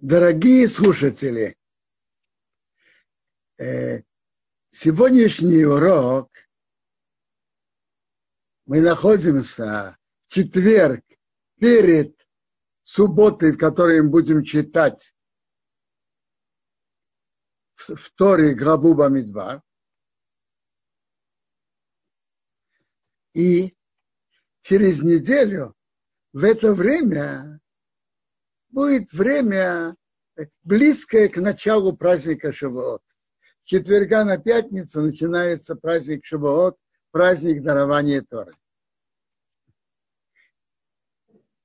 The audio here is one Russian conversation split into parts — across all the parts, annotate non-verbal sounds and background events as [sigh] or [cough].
Дорогие слушатели, э, сегодняшний урок мы находимся в четверг перед субботой, в которой мы будем читать в Торе главу Бамидбар. И через неделю в это время будет время близкое к началу праздника Шавуот. С четверга на пятницу начинается праздник Шавуот, праздник дарования Торы.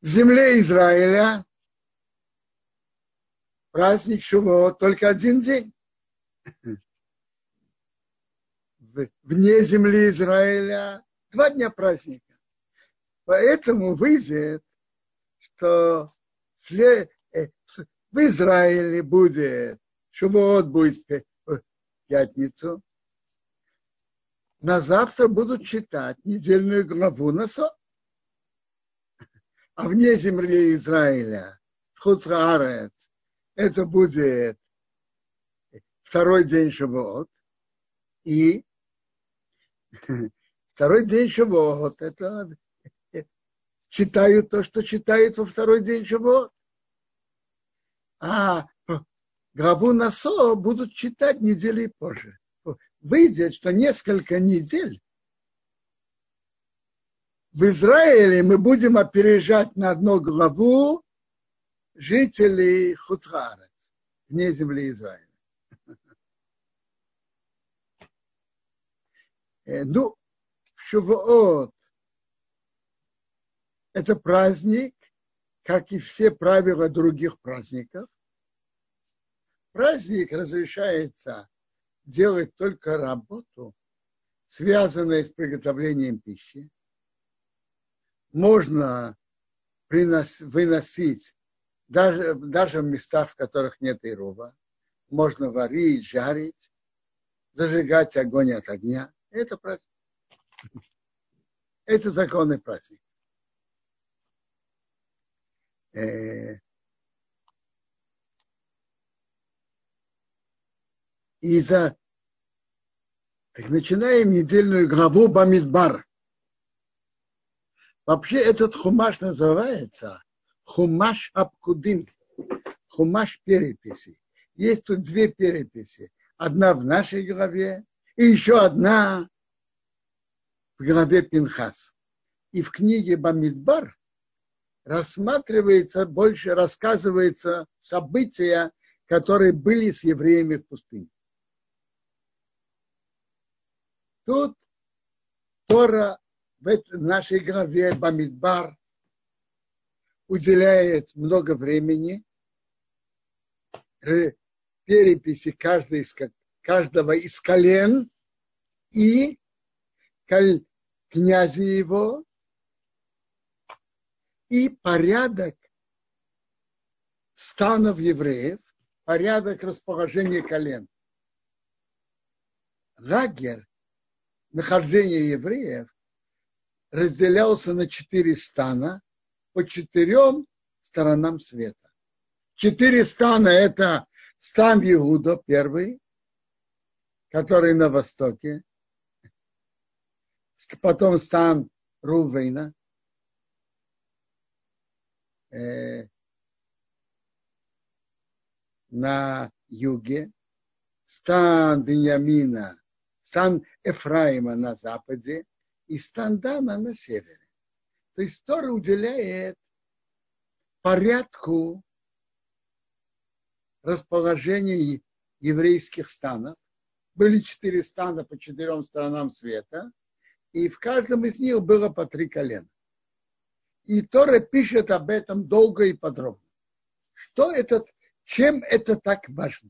В земле Израиля праздник Шавуот только один день. Вне земли Израиля два дня праздника. Поэтому выйдет, что в Израиле будет, Шувот будет в пятницу. На завтра будут читать недельную главу на сон. А вне земли Израиля, в Хуцраарец, это будет второй день Шавуот. И [laughs] второй день Шавуот, это читают то, что читают во второй день Шавуот. А главу Насо будут читать недели позже. Выйдет, что несколько недель в Израиле мы будем опережать на одну главу жителей Хуцхарец, вне земли Израиля. Э, ну, Шувуот это праздник, как и все правила других праздников. Праздник разрешается делать только работу, связанную с приготовлением пищи. Можно принос, выносить даже, даже в местах, в которых нет ирова. Можно варить, жарить, зажигать огонь от огня. Это праздник. Это законный праздник. Э, и за так начинаем недельную главу Бамидбар. Вообще этот хумаш называется хумаш Абкудим, хумаш переписи. Есть тут две переписи. Одна в нашей главе и еще одна в главе Пинхас. И в книге Бамидбар рассматривается, больше рассказывается события, которые были с евреями в пустыне. Тут Тора в нашей главе Бамидбар уделяет много времени переписи каждой из, каждого из колен и князя его и порядок станов евреев, порядок расположения колен. Лагерь нахождения евреев разделялся на четыре стана по четырем сторонам света. Четыре стана – это стан Иуда, первый, который на востоке, потом стан Рувейна, э, на юге, стан Беньямина, стан Эфраима на западе и стан Дана на севере. То есть Тора уделяет порядку расположения еврейских станов. Были четыре стана по четырем сторонам света, и в каждом из них было по три колена. И Тора пишет об этом долго и подробно. Что это, чем это так важно?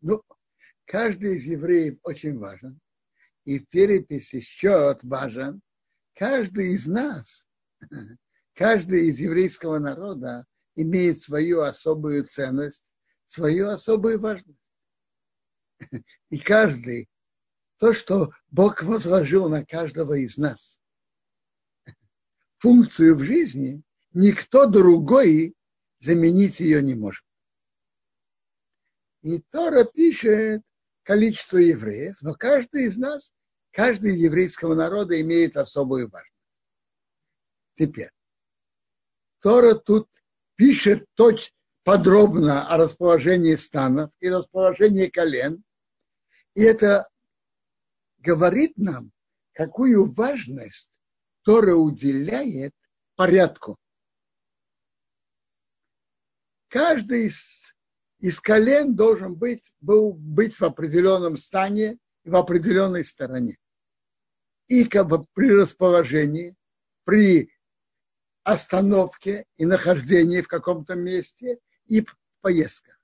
Ну, каждый из евреев очень важен. И в переписи счет важен. Каждый из нас, [laughs] каждый из еврейского народа имеет свою особую ценность, свою особую важность. [laughs] И каждый, то, что Бог возложил на каждого из нас [laughs] – функцию в жизни, никто другой заменить ее не может. И Тора пишет количество евреев, но каждый из нас, каждый еврейского народа имеет особую важность. Теперь, Тора тут пишет точно подробно о расположении станов и расположении колен. И это говорит нам, какую важность Тора уделяет порядку. Каждый из, из колен должен быть, был, быть в определенном стане и в определенной стороне. И как бы при расположении, при остановке и нахождении в каком-то месте и в поездках.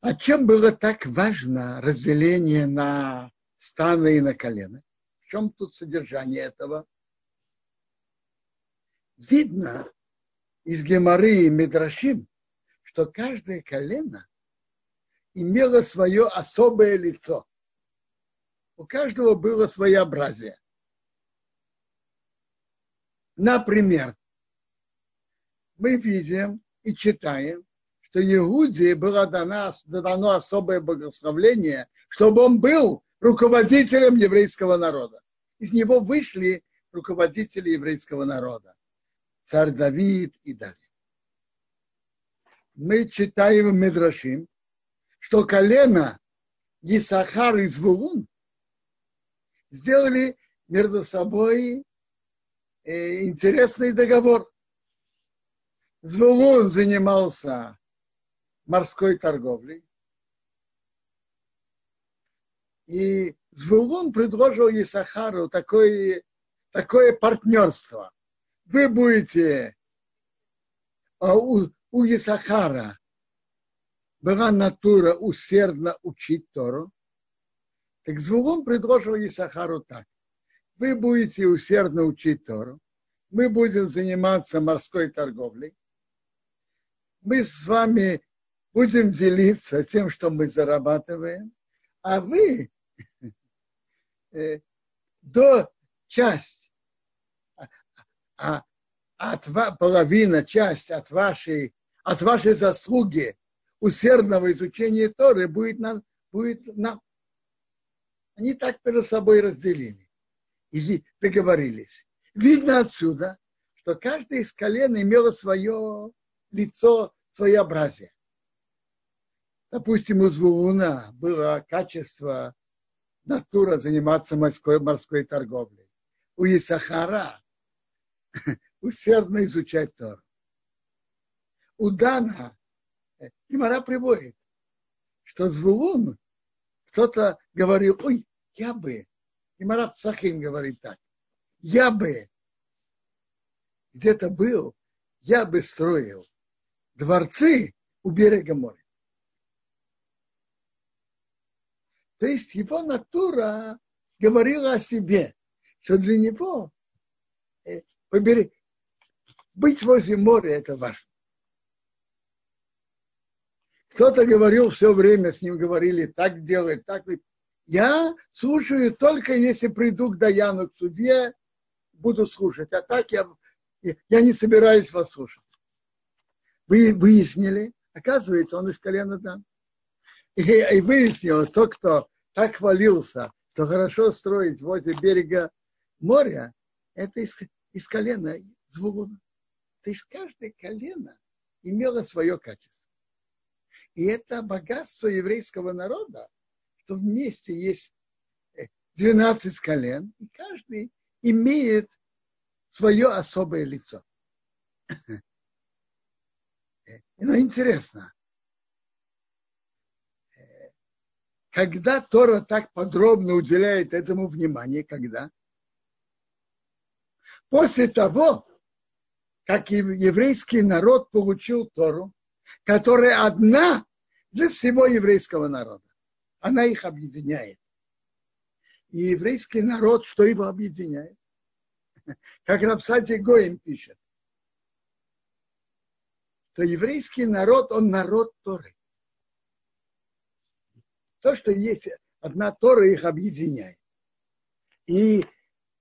А чем было так важно разделение на станы и на колено? В чем тут содержание этого? Видно из Геморы и Медрашим, что каждое колено имело свое особое лицо. У каждого было своеобразие. Например, мы видим и читаем, что Иуде было дано, дано особое благословление, чтобы он был руководителем еврейского народа. Из него вышли руководители еврейского народа. Царь Давид и далее. Мы читаем в Медрашим, что колено Исахар и Звулун сделали между собой э, интересный договор. Звулун занимался морской торговлей. И Звулун предложил Исахару такое, такое партнерство. Вы будете а у, у Исахара. Была натура усердно учить Тору, так Звулун предложил Исахару так. Вы будете усердно учить Тору, мы будем заниматься морской торговлей, мы с вами будем делиться тем, что мы зарабатываем, а вы [laughs] э, до часть, а, от половина, часть от вашей, от вашей заслуги усердного изучения Торы будет нам, будет нам. Они так перед собой разделили и договорились. Видно отсюда, что каждый из колен имело свое лицо своеобразие. Допустим, у Звулуна было качество натура заниматься морской, морской торговлей. У Исахара [laughs] усердно изучать Тор. У Дана Имара приводит, что Звулун кто-то говорил, ой, я бы, Имара Псахим говорит так, я бы где-то был, я бы строил дворцы у берега моря. То есть его натура говорила о себе, что для него побери, быть возле моря это важно. Кто-то говорил все время, с ним говорили, так делай, так. Я слушаю только если приду к Даяну, к суде, буду слушать. А так я, я не собираюсь вас слушать вы выяснили, оказывается, он из колена Дан. И, и выяснил, то, кто так хвалился, что хорошо строить возле берега моря, это из, из колена Звулуна. То есть каждое колено имело свое качество. И это богатство еврейского народа, что вместе есть 12 колен, и каждый имеет свое особое лицо. [laughs] Но интересно, когда Тора так подробно уделяет этому внимание, когда? После того, как еврейский народ получил Тору, которая одна для всего еврейского народа. Она их объединяет. И еврейский народ, что его объединяет? [laughs] Как Рапсати Гоин пишет, то еврейский народ, он народ Торы. То, что есть одна Тора, их объединяет. И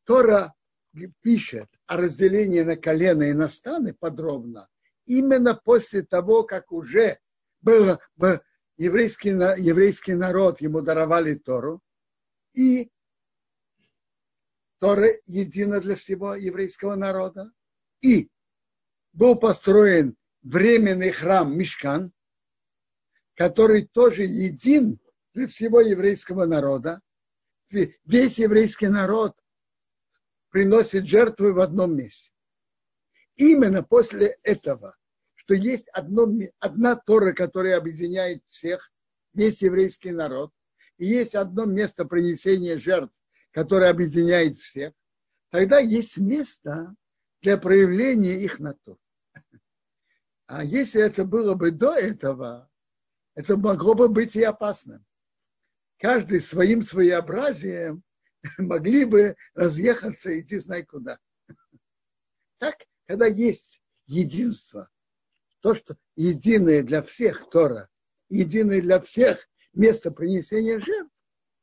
Тора пишет о разделении на колено и на станы подробно, именно после того, как уже был, был еврейский, еврейский народ, ему даровали Тору, и Тора едина для всего еврейского народа, и был построен временный храм Мишкан, который тоже един для всего еврейского народа. Весь еврейский народ приносит жертвы в одном месте. Именно после этого, что есть одно, одна Тора, которая объединяет всех, весь еврейский народ, и есть одно место принесения жертв, которое объединяет всех, тогда есть место для проявления их натур. А если это было бы до этого, это могло бы быть и опасным. Каждый своим своеобразием [laughs] могли бы разъехаться и идти знай куда. [laughs] Так, когда есть единство, то, что единое для всех Тора, единое для всех место принесения жертв,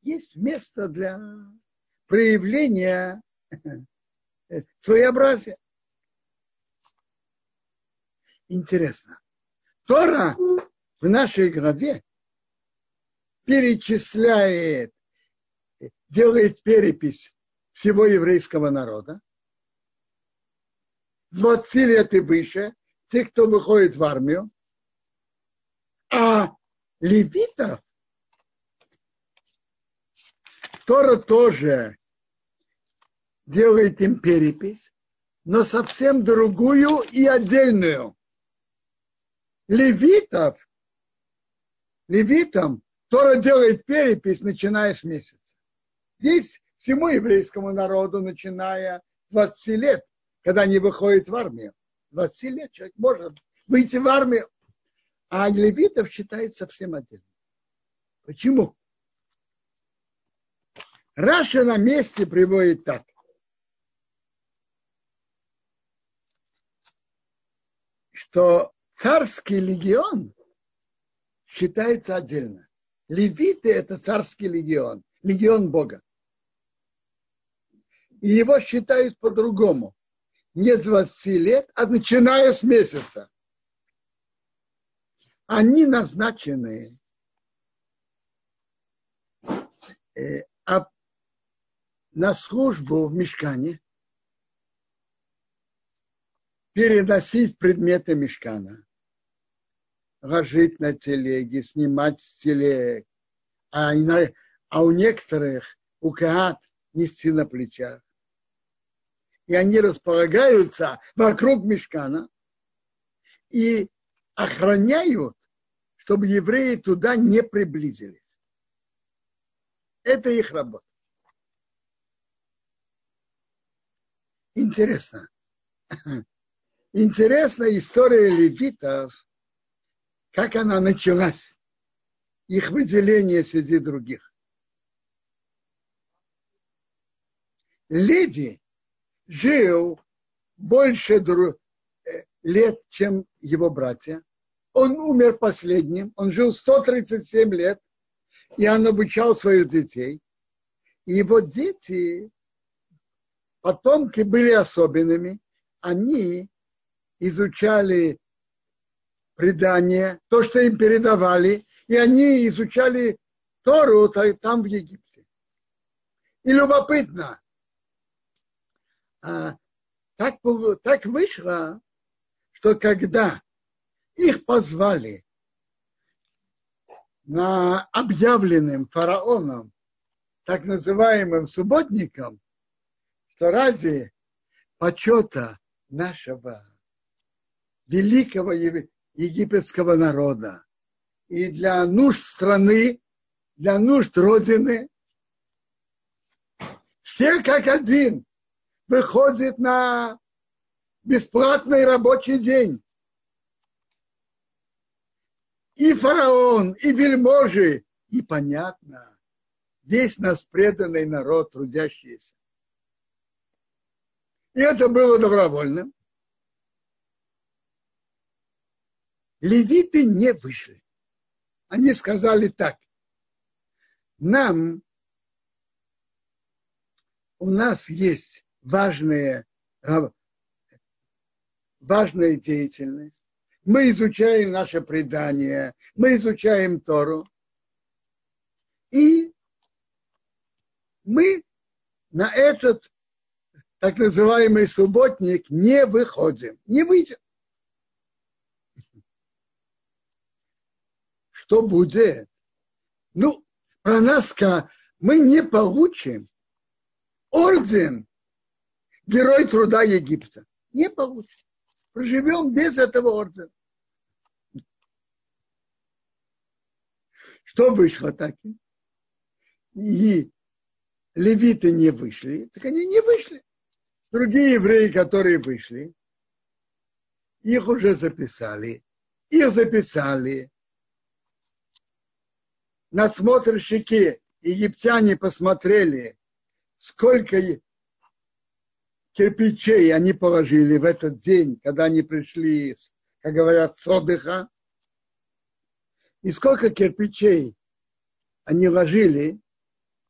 есть место для проявления [laughs] своеобразия. Интересно. Тора в нашей главе перечисляет, делает перепись всего еврейского народа. 20 лет и выше, те, кто выходит в армию. А левитов Тора тоже делает им перепись, но совсем другую и отдельную. Левитов левитам Тора делает перепись, начиная с месяца. Есть всему еврейскому народу, начиная 20 лет, когда они выходят в армию. 20 лет человек может выйти в армию, а левитов считает совсем отдельно. Почему? Раша на месте приводит так. Что царский легион считается отдельно. Левиты – это царский легион, легион Бога. И его считают по-другому. Не с 20 лет, а начиная с месяца. Они назначены э, а, на службу в мешкане, переносить предметы мешкана – ложить на телеге, снимать с телег, а, а у некоторых у каат нести на плечах. И они располагаются вокруг мешкана и охраняют, чтобы евреи туда не приблизились. Это их работа. Интересно. Интересная история левитов – как она началась, их выделение среди других. Леви жил больше э, лет, чем его братья. Он умер последним, он жил 137 лет, и он обучал своих детей. И его дети, потомки были особенными, они изучали предания, то, что им передавали, и они изучали Тору там в Египте. И любопытно, а, так, так вышло, что когда их позвали на объявленным фараоном, так называемым субботником, что ради почета нашего великого египетского народа и для нужд страны, для нужд Родины. Все как один выходят на бесплатный рабочий день. И фараон, и вельможи, и понятно, весь нас преданный народ, трудящийся. И это было добровольным. левиты не вышли. Они сказали так. Нам, у нас есть важная, важная деятельность. Мы изучаем наше предание, мы изучаем Тору. И мы на этот так называемый субботник не выходим, не выйдем. Что будет? Ну, про нас мы не получим орден Герой труда Египта. Не получим. Проживем без этого ордена. Что вышло так? И левиты не вышли, так они не вышли. Другие евреи, которые вышли, их уже записали. Их записали. Надсмотрщики египтяне посмотрели, сколько кирпичей они положили в этот день, когда они пришли, как говорят, с отдыха. И сколько кирпичей они ложили,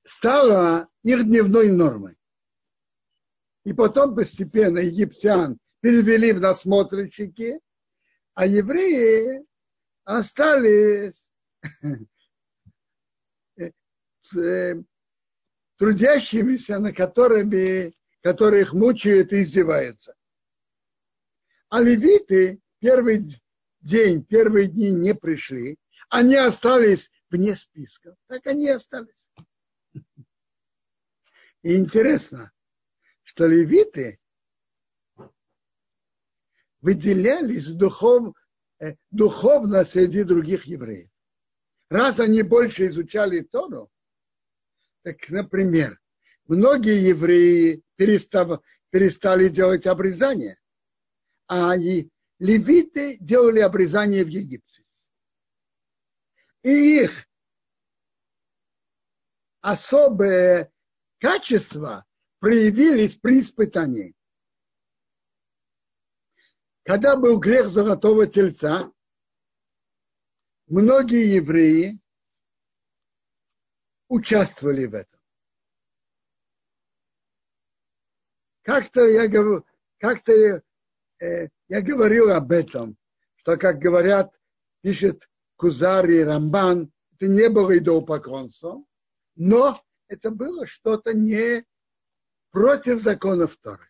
стало их дневной нормой. И потом постепенно египтян перевели в насмотрщики, а евреи остались [laughs] э, трудящимися, на которыми, которые их мучают и издеваются. А левиты первый день, первые дни не пришли, они остались вне списка. Так они и остались. И интересно, что левиты выделялись духов, э, духовно среди других евреев. Раз они больше изучали Тору, так, например, многие евреи перестав, перестали делать обрезание, а и левиты делали обрезание в Египте. И их особое качество проявились при испытании. Когда был грех золотого тельца, многие евреи участвовали в этом. Как-то я, я, э, я говорил об этом, что, как говорят, пишет Кузари, Рамбан, это не было идолопоклонством, но это было что-то не против законов Торы.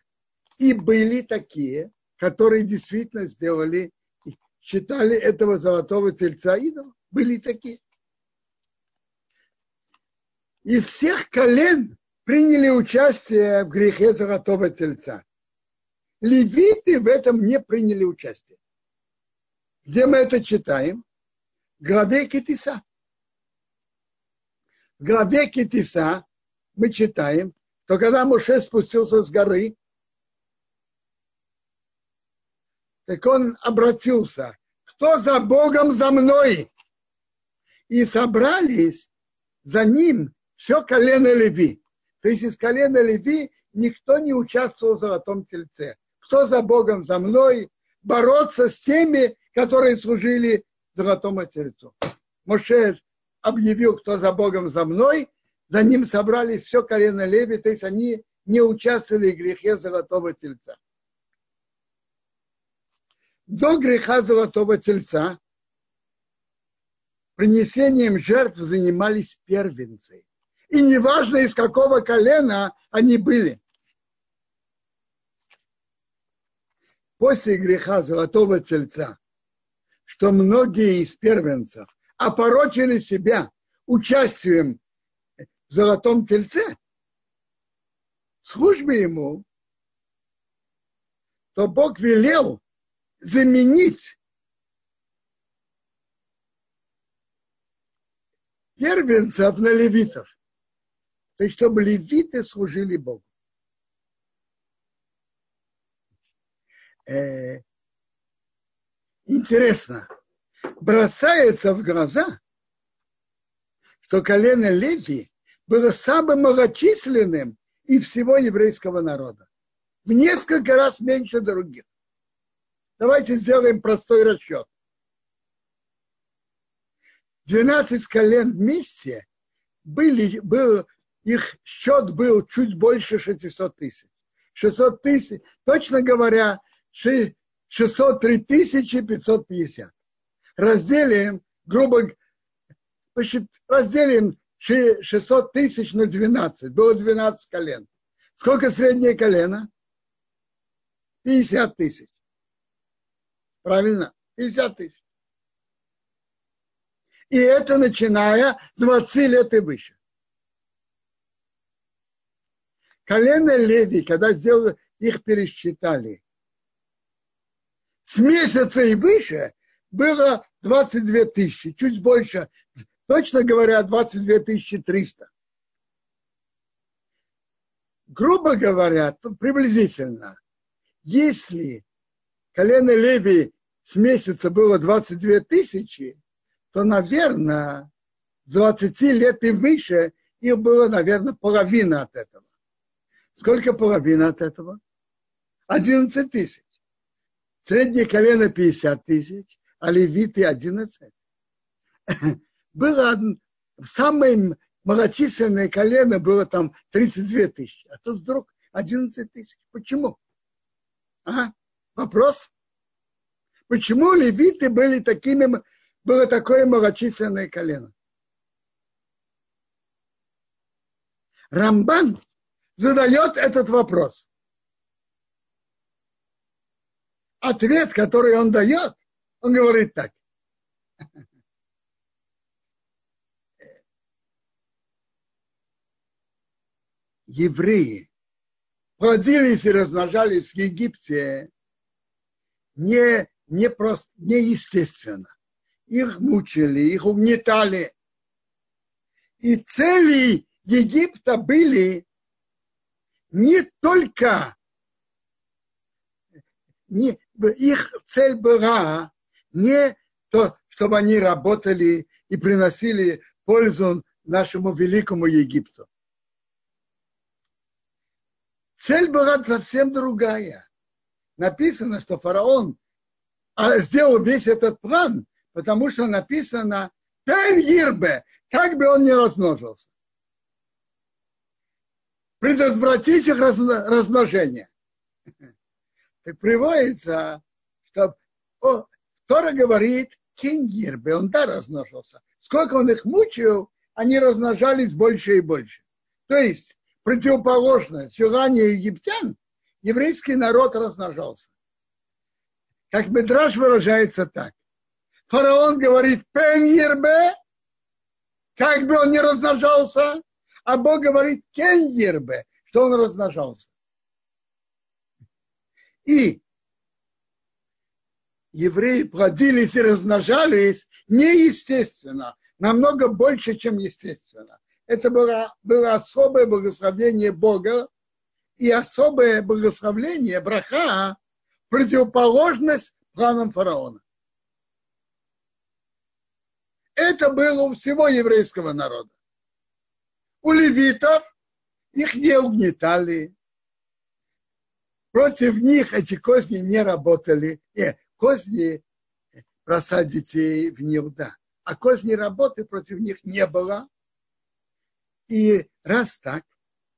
И были такие, которые действительно сделали, считали этого золотого тельца идолом. Были такие. И всех колен приняли участие в грехе золотого тельца. Левиты в этом не приняли участие. Где мы это читаем? В главе Китиса. В главе Китиса мы читаем, то когда Моше спустился с горы, так он обратился, кто за Богом за мной? И собрались за ним все колено Леви. То есть из колена Леви никто не участвовал в золотом тельце. Кто за Богом за мной? Бороться с теми, которые служили золотому тельцу. Моше объявил, кто за Богом за мной, за ним собрались все колено Леви, то есть они не участвовали в грехе золотого тельца. До греха золотого тельца принесением жертв занимались первенцы. И неважно, из какого колена они были. После греха золотого тельца, что многие из первенцев опорочили себя участием в золотом тельце, службе ему, то Бог велел заменить первенцев на левитов. То есть, чтобы левиты служили Богу. Э, интересно, бросается в глаза, что колено Леви было самым малочисленным из всего еврейского народа. В несколько раз меньше других. Давайте сделаем простой расчет. 12 колен вместе были, был, их счет был чуть больше 600 тысяч. 600 тысяч, точно говоря, 603 тысячи 550. Разделим, грубо разделим 600 тысяч на 12. Было 12 колен. Сколько среднее колено? 50 тысяч. Правильно? 50 тысяч. И это начиная с 20 лет и выше. Колено Леви, когда сделали, их пересчитали, с месяца и выше было 22 тысячи, чуть больше, точно говоря, 22 тысячи 300. Грубо говоря, приблизительно, если колено Леви с месяца было 22 тысячи, то, наверное, с 20 лет и выше их было, наверное, половина от этого. Сколько половина от этого? 11 тысяч. Среднее колено 50 тысяч, а левиты 11. [laughs] Было самое малочисленное колено было там 32 тысячи, а тут вдруг 11 тысяч. Почему? А? Вопрос? Почему левиты были такими, было такое малочисленное колено? Рамбан задает этот вопрос. Ответ, который он дает, он говорит так. Евреи плодились и размножались в Египте не, не просто, неестественно. Их мучили, их угнетали. И цели Египта были не только не, их цель была не то, чтобы они работали и приносили пользу нашему великому Египту. Цель была совсем другая. Написано, что фараон а, сделал весь этот план, потому что написано «Пен Ирбе», как бы он ни размножился предотвратить их размножение. Так приводится, что о, Тора говорит, Кингирбе, он да размножился. Сколько он их мучил, они размножались больше и больше. То есть противоположность желания египтян, еврейский народ размножался. Как Медраж выражается так. Фараон говорит, пен как бы он ни размножался, а Бог говорит кеньербе, что он размножался. И евреи плодились и размножались неестественно, намного больше, чем естественно. Это было, было особое благословение Бога и особое благословение браха, противоположность планам фараона. Это было у всего еврейского народа у левитов их не угнетали. Против них эти козни не работали. Не, козни бросать детей в них, да. А козни работы против них не было. И раз так,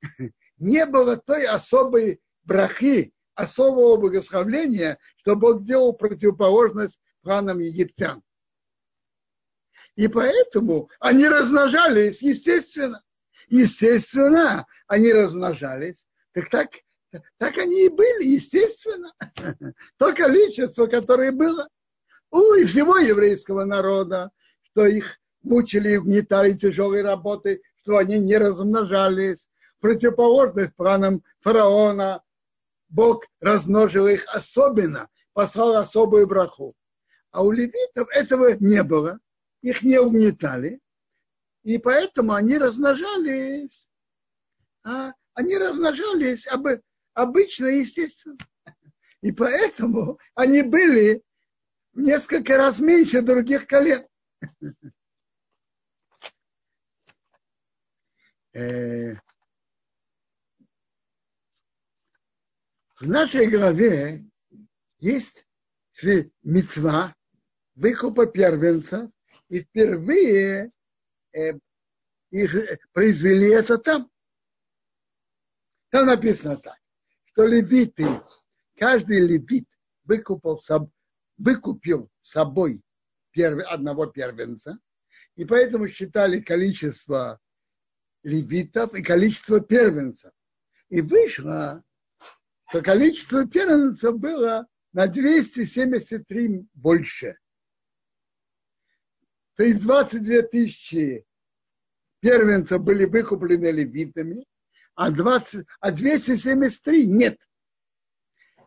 [laughs] не было той особой брахи, особого благословления, что Бог делал противоположность планам египтян. И поэтому они размножались, естественно естественно, они размножались. Так, так, так они и были, естественно. [laughs] То количество, которое было у всего еврейского народа, что их мучили и угнетали тяжелой работой, что они не размножались. Противоположность планам фараона, Бог размножил их особенно, послал особую браху. А у левитов этого не было, их не угнетали. И поэтому они размножались. А они размножались об, обычно, естественно. И поэтому они были в несколько раз меньше других колен. Э, в нашей голове есть мецва выкупа первенцев, и впервые их произвели это там. Там написано так, что левиты, каждый левит выкупил, выкупил собой первый, одного первенца, и поэтому считали количество левитов и количество первенцев. И вышло, что количество первенцев было на 273 больше. То есть 22 тысячи первенцев были выкуплены левитами, а, 20, а 273 нет.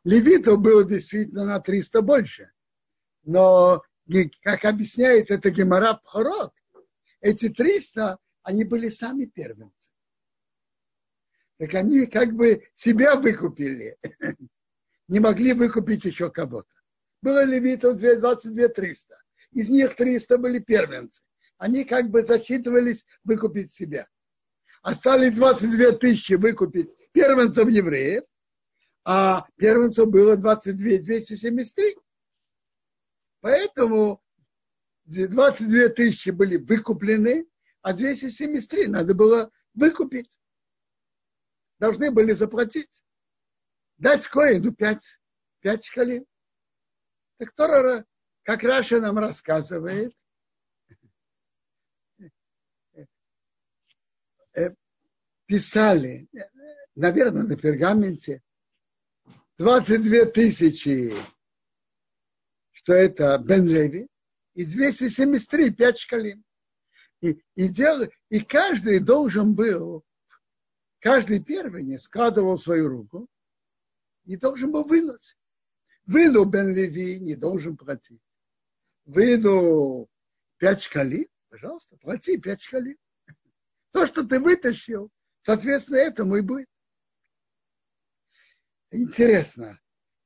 Левитов было действительно на 300 больше. Но, как объясняет это Гемора Пхорот, эти 300, они были сами первенцы. Так они как бы себя выкупили. [laughs] Не могли выкупить еще кого-то. Было левитов 22 300. Из них 300 были первенцы. Они как бы засчитывались выкупить себя. Остались 22 тысячи выкупить первенцев евреев, а первенцев было 22 273. Поэтому 22 тысячи были выкуплены, а 273 надо было выкупить. Должны были заплатить. Дать коину 5, 5 шкалин. Так Тора, как Раша нам рассказывает, э, писали, наверное, на пергаменте, 22 тысячи, что это Бен Леви, и 273, 5 шкалин. И, и, дел, и каждый должен был, каждый первый складывал свою руку и должен был вынуть. Вынул Бен Леви, не должен платить. Вынул 5 шкалин, пожалуйста, плати 5 шкалин. [laughs] То, что ты вытащил, соответственно, этому и будет. Интересно,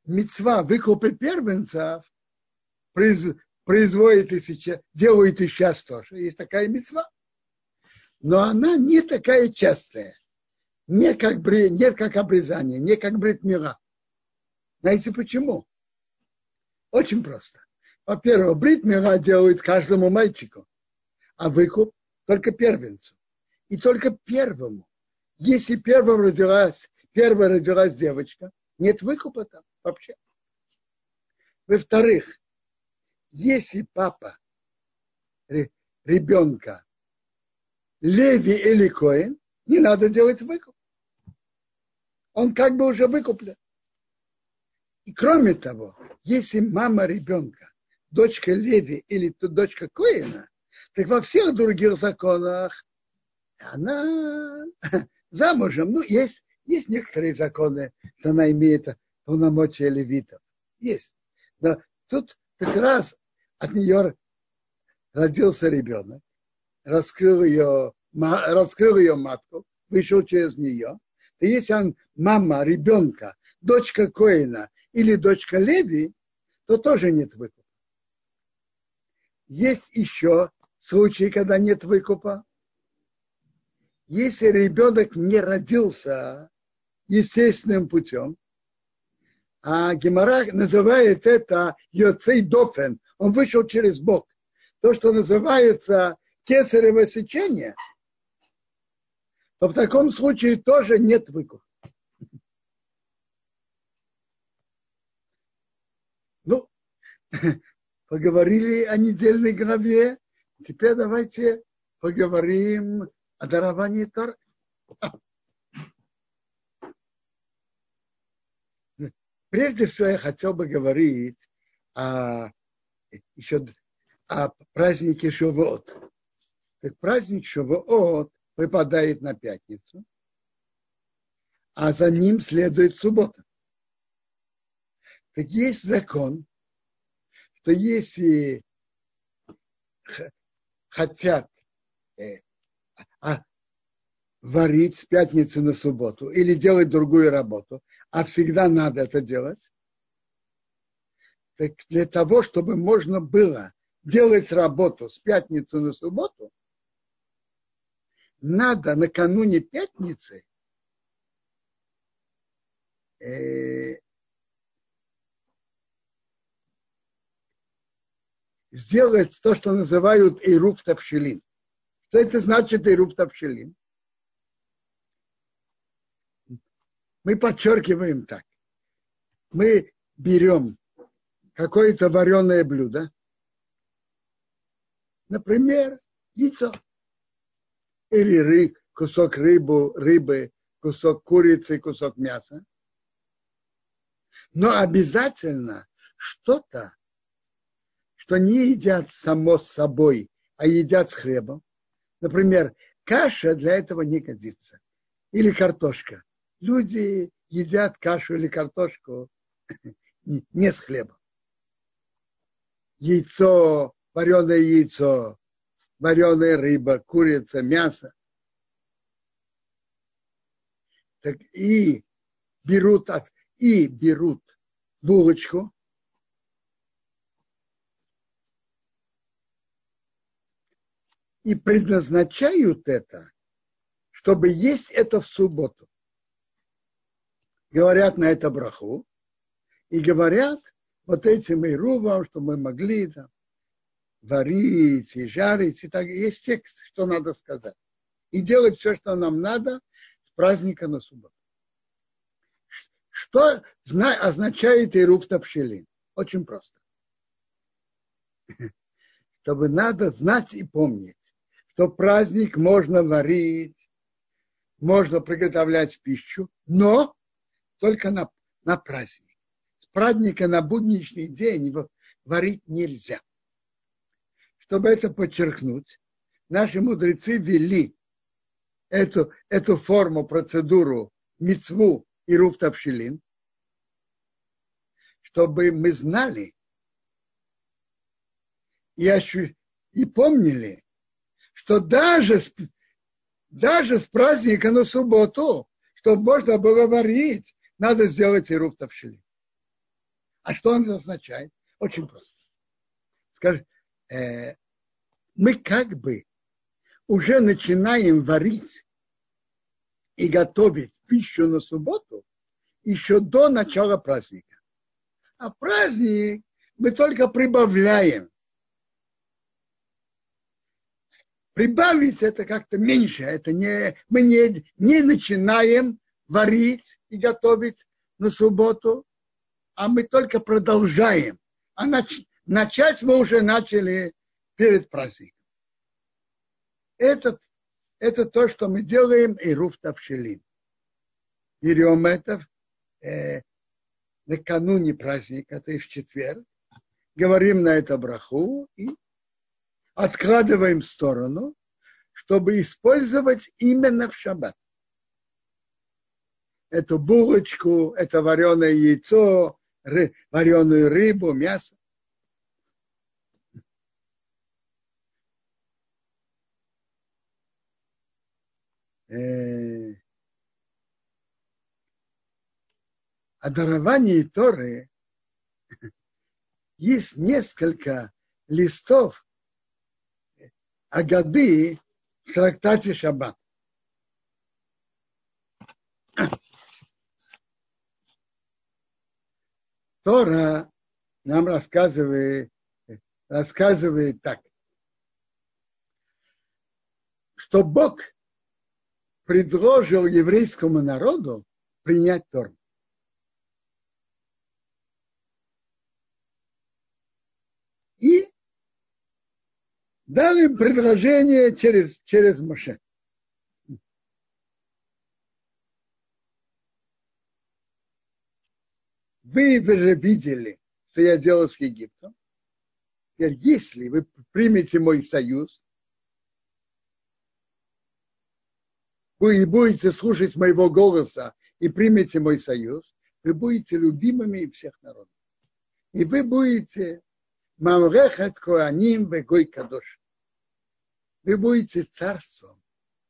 мецва выкупы первенцев производит и сейчас, делают и сейчас тоже. Есть такая мецва. Но она не такая частая. Не как, не как обрезание, не как бритмира. Знаете почему? Очень просто. Во-первых, бритмира делают каждому мальчику, а выкуп только первенцу. И только первому. Если первым родилась, первая родилась девочка, нет выкупа там вообще. Во-вторых, если папа ребенка Леви или Коин, не надо делать выкуп. Он как бы уже выкуплен. И кроме того, если мама ребенка, дочка Леви или дочка Коина, так во всех других законах она [laughs] замужем. Ну, есть, есть некоторые законы, что она имеет полномочия левитов. Есть. Но тут как раз от нее родился ребенок, раскрыл ее, раскрыл ее матку, вышел через нее. То если он мама ребенка, дочка Коина или дочка Леви, то тоже нет выкупа. Есть еще случаи, когда нет выкупа. Если ребенок не родился естественным путем, а Гемора называет это Йоцей Дофен. Он вышел через Бог. То, что называется кесарево сечение, то в таком случае тоже нет выкупа. [laughs] Ну, [laughs] поговорили о недельной главе. Теперь давайте поговорим о даровании Торы. Прежде всего я хотел бы говорить о, еще о празднике Шавуот. Так праздник Шавуот выпадает на пятницу, а за ним следует суббота. Так есть закон, что если хотят э, а, варить с пятницы на субботу или делать другую работу, а всегда надо это делать. Так для того, чтобы можно было делать работу с пятницы на субботу, надо накануне пятницы э, сделать то, что называют Ируп Тавшилин. Что это значит Ируп Тавшилин? мы подчеркиваем так. Мы берем какое-то вареное блюдо, например, яйцо или ры, кусок рыбу, рыбы, кусок курицы, кусок мяса. Но обязательно что-то, что не едят само собой, а едят с хлебом. Например, каша для этого не годится. Или картошка. Люди едят кашу или картошку [laughs] не с хлебом. Яйцо, вареное яйцо, вареная рыба, курица, мясо. Так и берут, и берут булочку, и предназначают это, чтобы есть это в субботу. Говорят на это браху и говорят вот этим ирувам, что мы могли там варить и жарить. И так есть текст, что надо сказать. И делать все, что нам надо с праздника на субботу. Что означает Ируф Тавшилин? Очень просто. [laughs] Чтобы надо знать и помнить, что праздник можно варить, можно приготовлять пищу, но только на, на праздник. С праздника на будничный день его варить нельзя. Чтобы это подчеркнуть, наши мудрецы вели эту, эту форму, процедуру, мецву и руфтавшилин, чтобы мы знали и, ощу, и помнили, что даже даже с праздника на субботу, чтобы можно было варить, надо сделать и руфтавшилин. А что он означает? Очень просто. Скажи, э, мы как бы уже начинаем варить и готовить пищу на субботу еще до начала праздника. А праздник мы только прибавляем. Прибавить это как-то меньше. Это не, мы не, не начинаем варить и готовить на субботу, а мы только продолжаем. А нач, начать мы уже начали перед праздником. Это, это то, что мы делаем и руф тавшилин. Берем это э, накануне праздника, то есть в четверг, говорим на это браху и откладываем в сторону, чтобы использовать именно в шаббат. Эту булочку, это вареное яйцо, ры, вареную рыбу, мясо. э, о даровании Торы [laughs] есть несколько листов Агады в трактате Шаббат. [clears throat] Тора нам рассказывает, рассказывает так, что Бог предложил еврейскому народу принять Тору. И дал им предложение через, через Моше. Вы уже видели, что я делал с Египтом. Теперь, если вы примете мой союз, вы будете слушать моего голоса и примете мой союз, вы будете любимыми всех народов. И вы будете мамрехат коаним вегой кадош. Вы будете царством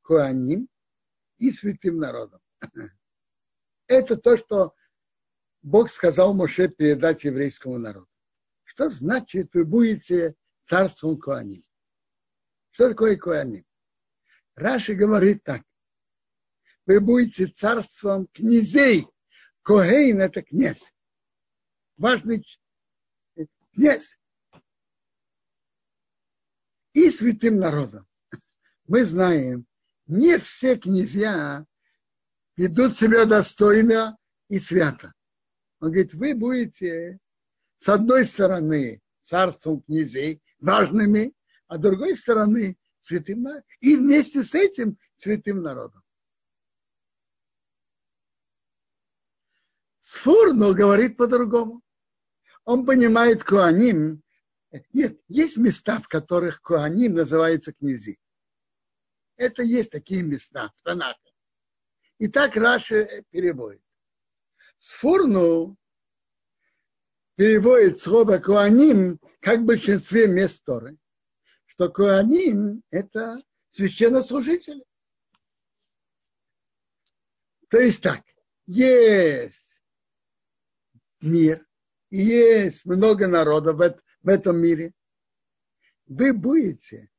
коаним и святым народом. [laughs] Это то, что Бог сказал Моше передать еврейскому народу. Что значит, вы будете царством Коаним? Что такое Коаним? Раши говорит так вы будете царством князей. Когейн – это князь. Важный князь. И святым народом. Мы знаем, не все князья ведут себя достойно и свято. Он говорит, вы будете с одной стороны царством князей важными, а с другой стороны святым народом. И вместе с этим святым народом. Сфурно говорит по-другому. Он понимает Куаним. Нет, есть места, в которых Куаним называется князи. Это есть такие места в Танахе. И так Раши переводит. Сфурну переводит слово Куаним как в большинстве мест Торы, что Куаним – это священнослужители. То есть так, есть мир, есть много народов в этом мире. Вы будете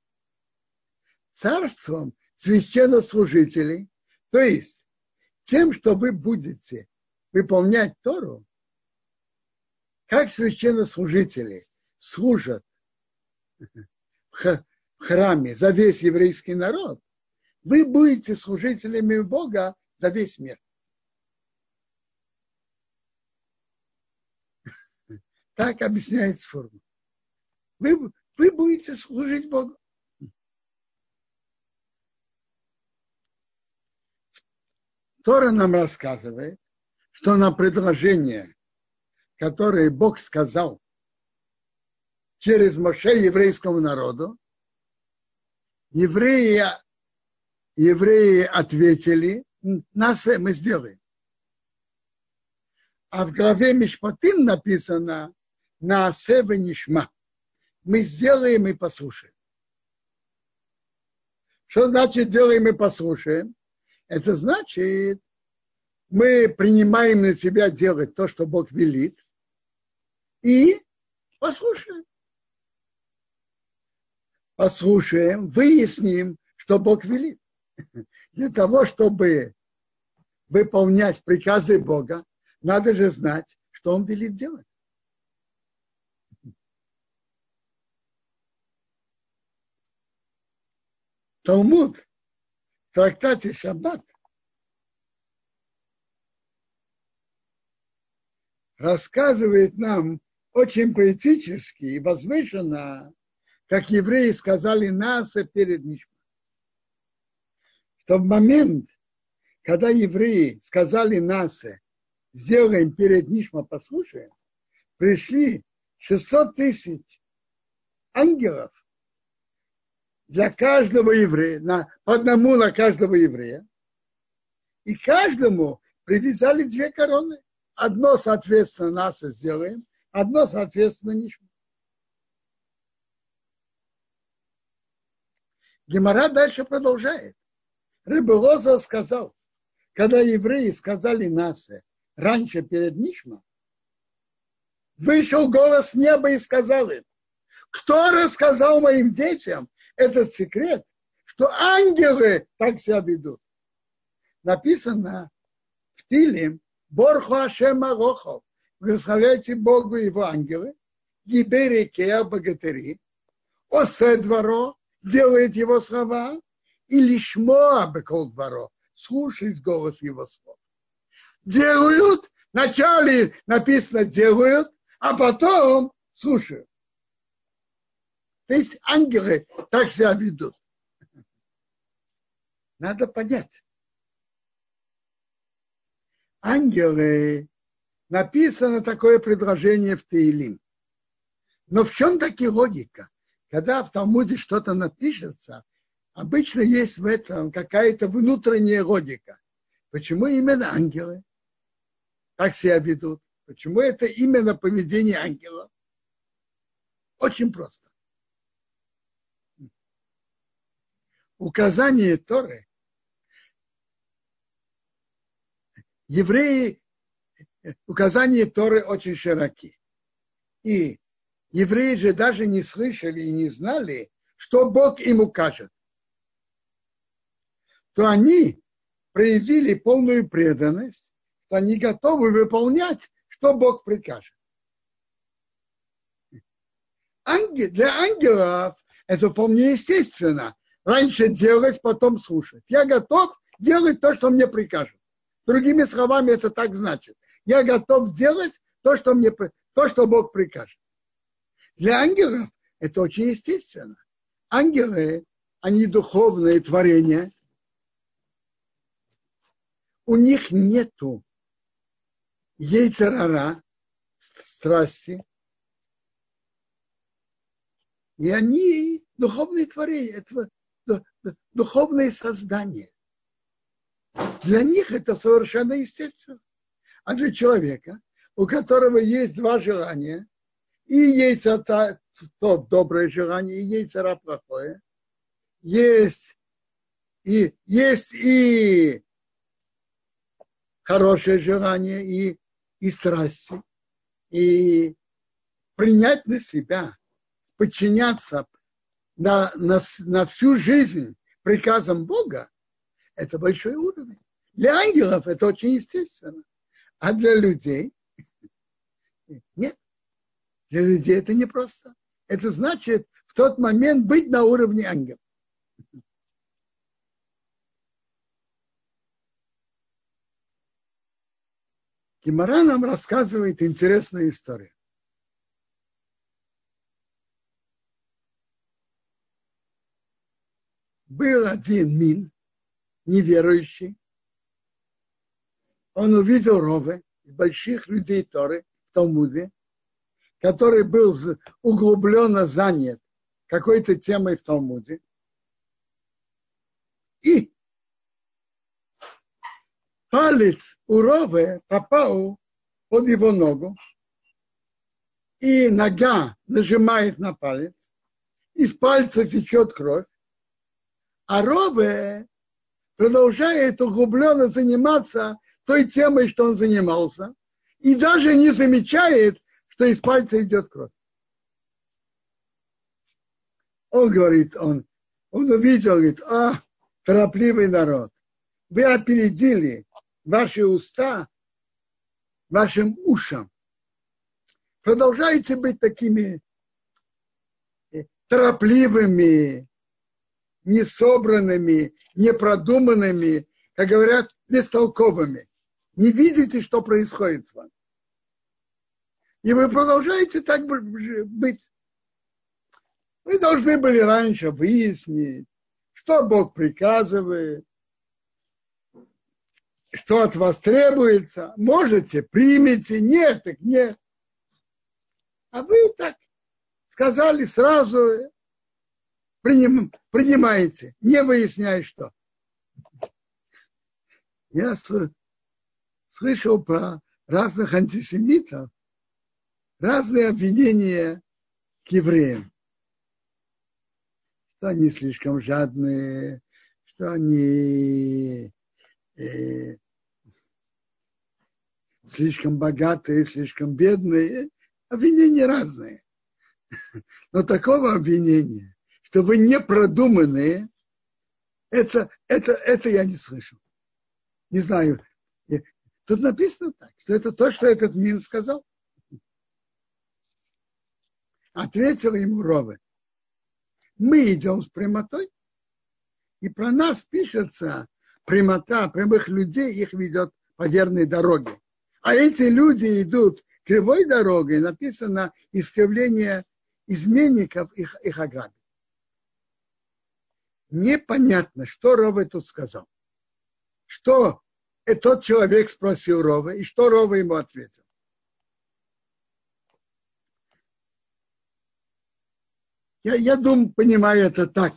царством священнослужителей, то есть тем, что вы будете выполнять Тору, как священнослужители служат в храме за весь еврейский народ, вы будете служителями Бога за весь мир. [laughs] Так объясняет форма. Вы, вы будете служить Богу. Тора нам рассказывает, что на предложение, которое Бог сказал через Моше еврейскому народу, евреи, евреи ответили, нас мы сделаем. А в главе Мишпатим написано на Асеве Нишма. Мы сделаем и послушаем. Что значит делаем и послушаем? Это значит, мы принимаем на себя делать то, что Бог велит, и послушаем. Послушаем, выясним, что Бог велит. Для того, чтобы выполнять приказы Бога, надо же знать, что Он велит делать. Талмуд в трактате Шаббат рассказывает нам очень поэтически и возвышенно, как евреи сказали Наса перед Мишма. Что в момент, когда евреи сказали Насе, сделаем перед Нишма, послушаем, пришли 600 тысяч ангелов для каждого еврея, на, по одному на каждого еврея, и каждому привязали две короны. Одно, соответственно, нас сделаем, одно, соответственно, ничего. Гемора дальше продолжает. Рыболоза сказал, когда евреи сказали Насе раньше перед Нишма, вышел голос неба и сказал им, кто рассказал моим детям этот секрет, что ангелы так себя ведут? Написано в Тилим, Борху Ашем Арохов. Благословляйте Богу его ангелы. Гибери Кеа богатыри. Осе дворо. Делает его слова. Или шмо бекол дворо. Слушает голос его слов. Делают. Вначале написано делают, а потом слушают. То есть ангелы так себя ведут. Надо понять ангелы, написано такое предложение в Таилим. Но в чем таки логика? Когда в Талмуде что-то напишется, обычно есть в этом какая-то внутренняя логика. Почему именно ангелы так себя ведут? Почему это именно поведение ангелов? Очень просто. Указание Торы евреи, указания Торы очень широки. И евреи же даже не слышали и не знали, что Бог им укажет. То они проявили полную преданность, что они готовы выполнять, что Бог прикажет. Ангел, для ангелов это вполне естественно. Раньше делать, потом слушать. Я готов делать то, что мне прикажут. Другими словами, это так значит. Я готов делать то, что, мне, то, что Бог прикажет. Для ангелов это очень естественно. Ангелы, они духовные творения. У них нету яйцерара, страсти. И они духовные творения, это духовные создания. Для них это совершенно естественно. А для человека, у которого есть два желания, и яйца то, то доброе желание, и яйца плохое, есть и, есть и хорошее желание, и, и страсти, и принять на себя, подчиняться на, на, на всю жизнь приказам Бога, это большой уровень. Для ангелов это очень естественно. А для людей нет. Для людей это непросто. Это значит в тот момент быть на уровне ангела. Гимара нам рассказывает интересную историю. Был один мин, неверующий, он увидел Рове, больших людей Торы в Талмуде, который был углубленно занят какой-то темой в Талмуде. И палец у Рове попал под его ногу, и нога нажимает на палец, из пальца течет кровь, а Рове продолжает углубленно заниматься той темой, что он занимался, и даже не замечает, что из пальца идет кровь. Он говорит, он, он увидел, говорит, а, торопливый народ, вы опередили ваши уста вашим ушам. Продолжайте быть такими э, торопливыми, несобранными, непродуманными, как говорят, бестолковыми. Не видите, что происходит с вами. И вы продолжаете так быть. Вы должны были раньше выяснить, что Бог приказывает, что от вас требуется. Можете, примите, нет, так нет. А вы так сказали сразу, приним, принимаете, не выясняя что. Я слышал про разных антисемитов, разные обвинения к евреям. Что они слишком жадные, что они э, слишком богатые, слишком бедные. Обвинения разные. [laughs] Но такого обвинения, что вы не продуманные, это, это, это я не слышал. Не знаю. Тут написано так, что это то, что этот Мин сказал. Ответил ему Рове. Мы идем с прямотой, и про нас пишется прямота прямых людей, их ведет по верной дороге. А эти люди идут кривой дорогой, написано искривление изменников их, их ограбит. Непонятно, что Рове тут сказал. Что тот человек спросил Рова, и что Рова ему ответил? Я, я думаю, понимаю это так.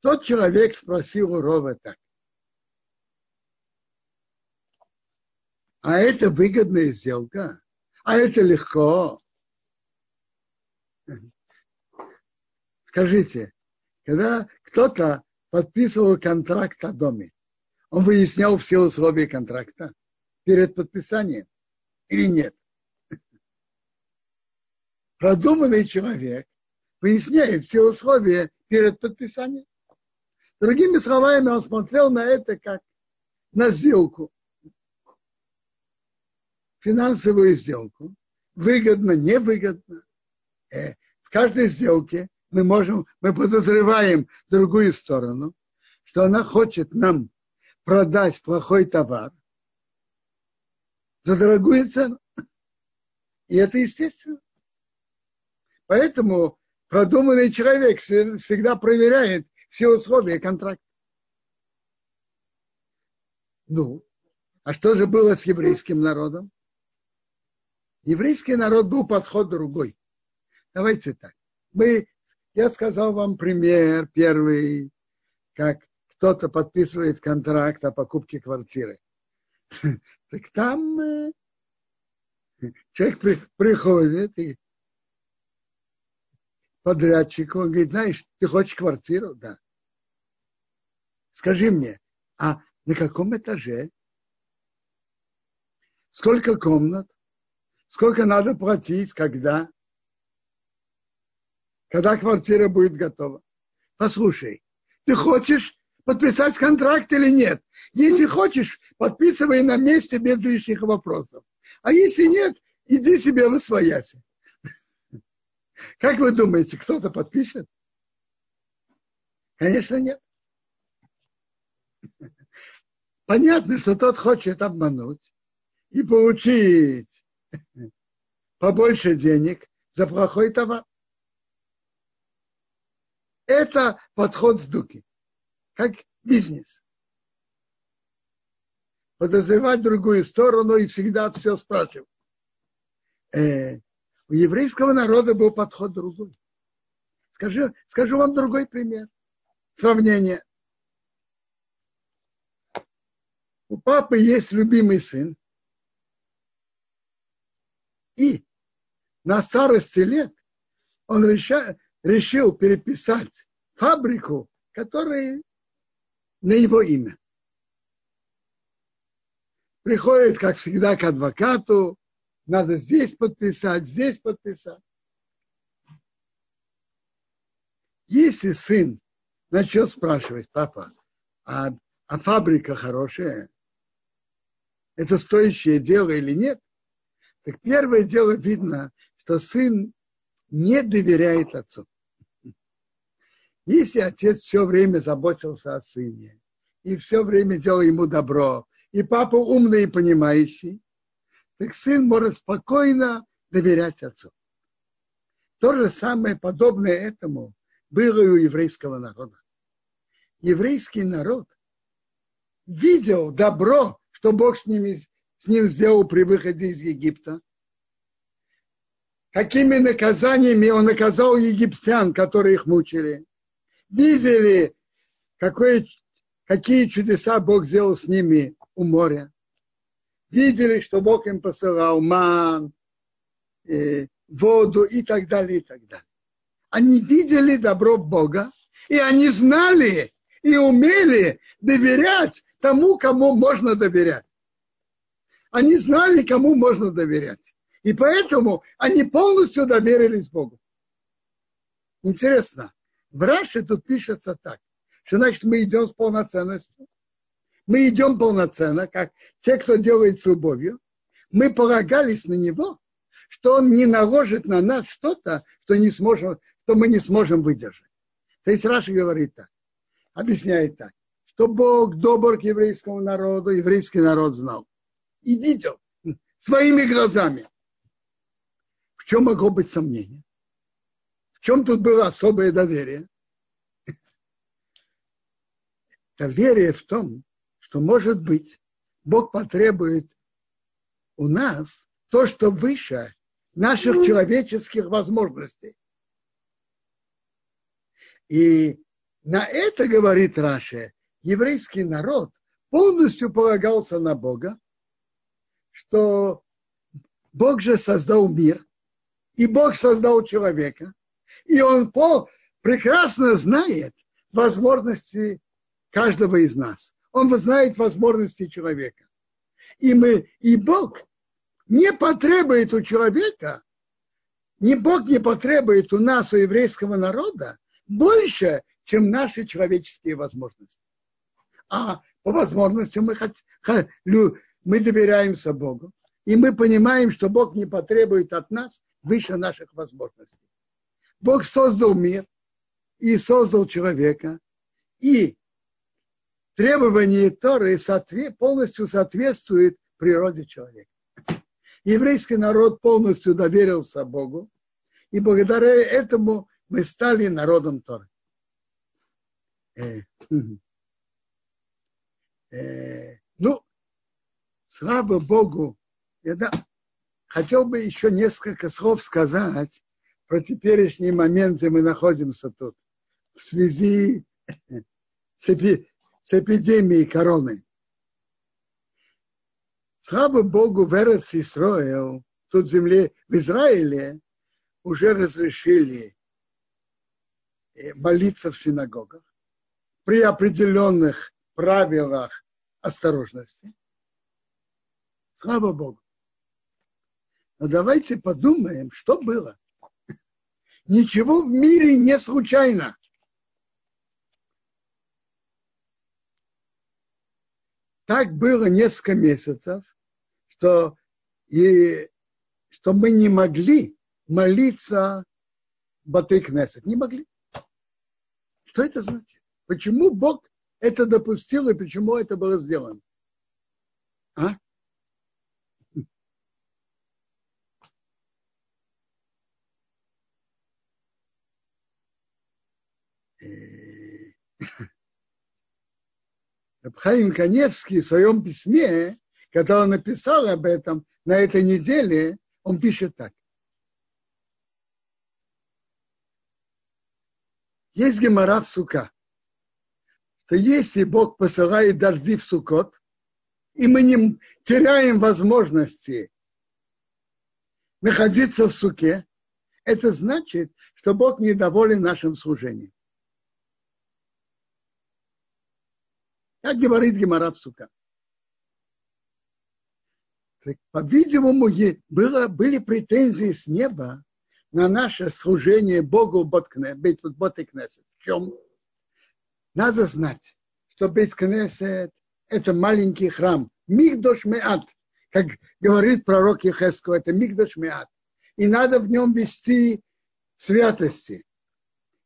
Тот человек спросил у Рова так. А это выгодная сделка? А это легко? Скажите, когда кто-то подписывал контракт о доме, он выяснял все условия контракта перед подписанием или нет? Продуманный человек выясняет все условия перед подписанием. Другими словами, он смотрел на это как на сделку. Финансовую сделку. Выгодно, невыгодно. Э, в каждой сделке мы можем, мы подозреваем другую сторону, что она хочет нам продать плохой товар за дорогую цену. И это естественно. Поэтому продуманный человек всегда проверяет все условия контракта. Ну, а что же было с еврейским народом? Еврейский народ был подход другой. Давайте так. Мы, я сказал вам пример первый, как кто-то подписывает контракт о покупке квартиры. [laughs] Так там э, человек приходит и подрядчику, он говорит, знаешь, ты хочешь квартиру? Да. Скажи мне, а на каком этаже? Сколько комнат? Сколько надо платить? Когда? Когда квартира будет готова? Послушай, ты хочешь подписать контракт или нет? Если хочешь, подписывай на месте без лишних вопросов. А если нет, иди себе в освояси. Как вы думаете, кто-то подпишет? Конечно, нет. Понятно, что тот хочет обмануть и получить побольше денег за плохой товар. Это подход с дуки, как бизнес. Подозревать другую сторону и всегда все спрашивать. Э, у еврейского народа был подход другой. Скажу, скажу вам другой пример. Сравнение. У папы есть любимый сын. И на старости лет он реша, решил переписать фабрику, которая на его имя. Приходит, как всегда, к адвокату, надо здесь подписать, здесь подписать. Если сын начал спрашивать, папа, а, а фабрика хорошая, это стоящее дело или нет, так первое дело видно, что сын не доверяет отцу. Если отец все время заботился о сыне и все время делал ему добро, и папа умный и понимающий, так сын может спокойно доверять отцу. То же самое подобное этому было и у еврейского народа. Еврейский народ видел добро, что Бог с, ними, с ним сделал при выходе из Египта. Какими наказаниями он наказал египтян, которые их мучили. Видели, какое, какие чудеса Бог сделал с ними у моря видели, что Бог им посылал ман, э, воду и так далее, и так далее. Они видели добро Бога, и они знали и умели доверять тому, кому можно доверять. Они знали, кому можно доверять. И поэтому они полностью доверились Богу. Интересно, в Раше тут пишется так, что значит мы идем с полноценностью мы идем полноценно, как те, кто делает с любовью, мы полагались на него, что он не наложит на нас что-то, что, не сможем, что мы не сможем выдержать. То есть Раша говорит так, объясняет так, что Бог добр к еврейскому народу, еврейский народ знал и видел своими глазами. В чем могло быть сомнение? В чем тут было особое доверие? [laughs] Доверие в том, что, может быть, Бог потребует у нас то, что выше наших человеческих возможностей. И на это, говорит Раше, еврейский народ полностью полагался на Бога, что Бог же создал мир, и Бог создал человека, и он по, прекрасно знает возможности каждого из нас. Он знает возможности человека. И, мы, и Бог не потребует у человека, не Бог не потребует у нас, у еврейского народа, больше, чем наши человеческие возможности. А по возможностям мы, мы доверяемся Богу. И мы понимаем, что Бог не потребует от нас выше наших возможностей. Бог создал мир и создал человека. И требования Торы полностью соответствует природе человека. Еврейский народ полностью доверился Богу, и благодаря этому мы стали народом Торы. Э, [laughs] э, ну, слава Богу, я хотел бы еще несколько слов сказать про теперешний момент, где мы находимся тут, в связи с, эпи, с эпидемией короны. Слава Богу, в Эрец тут земле, в Израиле, уже разрешили э, молиться в синагогах при определенных правилах осторожности. Слава Богу. Но давайте подумаем, что было. Ничего в мире не случайно. Так было несколько месяцев, что, и, что мы не могли молиться Батыкнесет. Не могли. Что это значит? Почему Бог это допустил и почему это было сделано? А? Рабхаим Каневский в своем письме, когда он написал об этом на этой неделе, он пишет так. Есть гемора в сука, что если Бог посылает дожди в сукот, и мы не теряем возможности находиться в суке, это значит, что Бог недоволен нашим служением. Как говорит Гемора в Сука. По-видимому, было, были претензии с неба на наше служение Богу Ботекнесет. В чем? Надо знать, что Бейткнесет – это маленький храм. Мигдош Меат, как говорит пророк Ехеско, это Мигдош Меат. И надо в нем вести святости.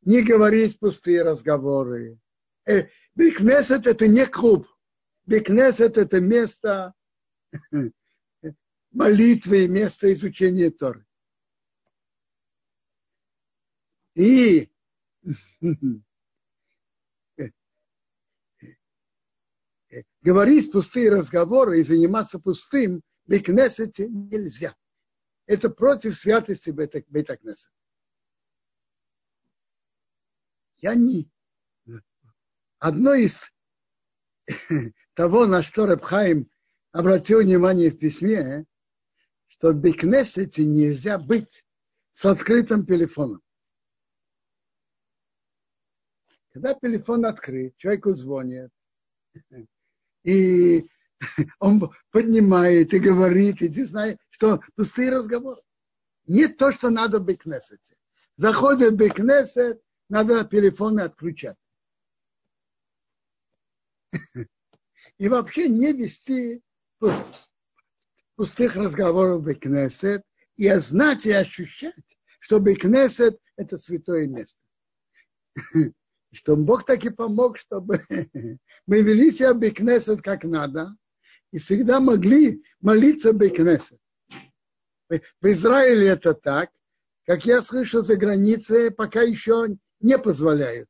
Не говорить пустые разговоры. Э, Бекнесет – это не клуб. Бекнесет – это место [laughs] молитвы, место изучения Торы. И [laughs] говорить пустые разговоры и заниматься пустым в нельзя. Это против святости Бетакнесета. Я не... Одно из [laughs] того, на что Рабхаим обратил внимание в письме, что в Бекнесете нельзя быть с открытым телефоном. Когда телефон открыт, человеку звонит, [laughs] и [laughs] он поднимает и говорит, и ты знаешь, что пустые разговоры. Не то, что надо в Бекнесете. Заходит в Бекнесет, надо телефоны отключать. И вообще не вести пустых разговоров в Бекнесет и знать и ощущать, что Бекнесет – это святое место [laughs] чтобы Бог так и помог, чтобы [laughs] мы вели себя Бекнесет как надо и всегда могли молиться Бекнесет. В Израиле это так, как я слышу за границей, пока еще не позволяют.